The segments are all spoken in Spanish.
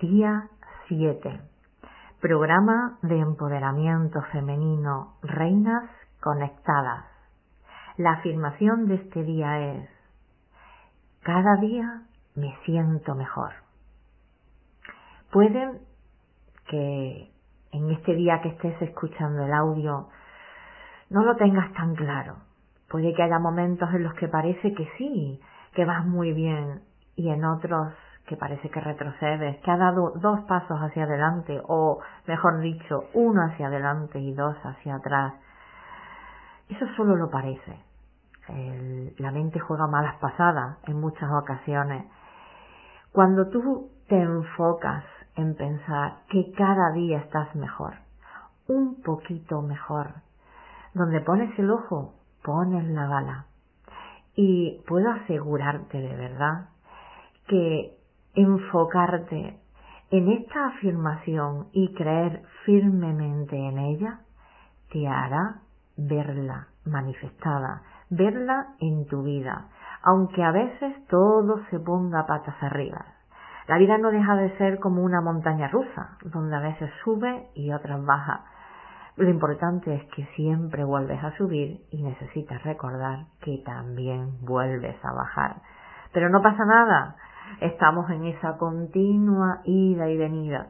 Día 7. Programa de empoderamiento femenino Reinas Conectadas. La afirmación de este día es, cada día me siento mejor. Pueden que en este día que estés escuchando el audio no lo tengas tan claro. Puede que haya momentos en los que parece que sí, que vas muy bien y en otros que parece que retrocedes, que ha dado dos pasos hacia adelante o, mejor dicho, uno hacia adelante y dos hacia atrás. Eso solo lo parece. la mente juega malas pasadas en muchas ocasiones. Cuando tú te enfocas en pensar que cada día estás mejor, un poquito mejor, donde pones el ojo, pones la bala. Y puedo asegurarte de verdad que enfocarte en esta afirmación y creer firmemente en ella te hará verla manifestada, verla en tu vida, aunque a veces todo se ponga patas arriba. La vida no deja de ser como una montaña rusa, donde a veces sube y otras baja. Lo importante es que siempre vuelves a subir y necesitas recordar que también vuelves a bajar. Pero no pasa nada, estamos en esa continua ida y venida,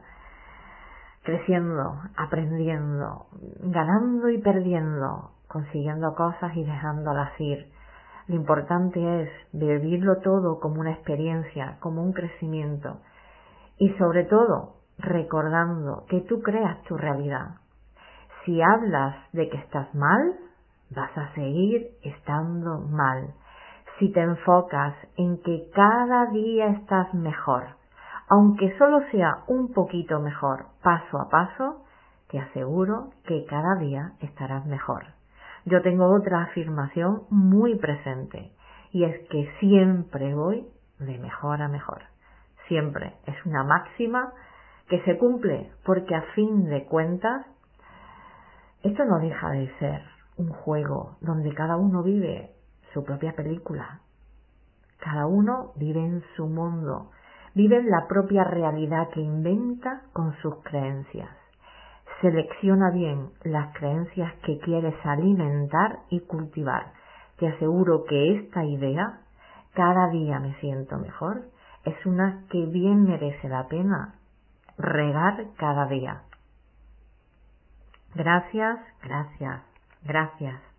creciendo, aprendiendo, ganando y perdiendo, consiguiendo cosas y dejándolas ir. Lo importante es vivirlo todo como una experiencia, como un crecimiento y sobre todo recordando que tú creas tu realidad. Si hablas de que estás mal, vas a seguir estando mal si te enfocas en que cada día estás mejor, aunque solo sea un poquito mejor, paso a paso, te aseguro que cada día estarás mejor. Yo tengo otra afirmación muy presente y es que siempre voy de mejor a mejor. Siempre es una máxima que se cumple porque a fin de cuentas esto no deja de ser un juego donde cada uno vive su propia película. Cada uno vive en su mundo, vive en la propia realidad que inventa con sus creencias. Selecciona bien las creencias que quieres alimentar y cultivar. Te aseguro que esta idea, cada día me siento mejor, es una que bien merece la pena regar cada día. Gracias, gracias, gracias.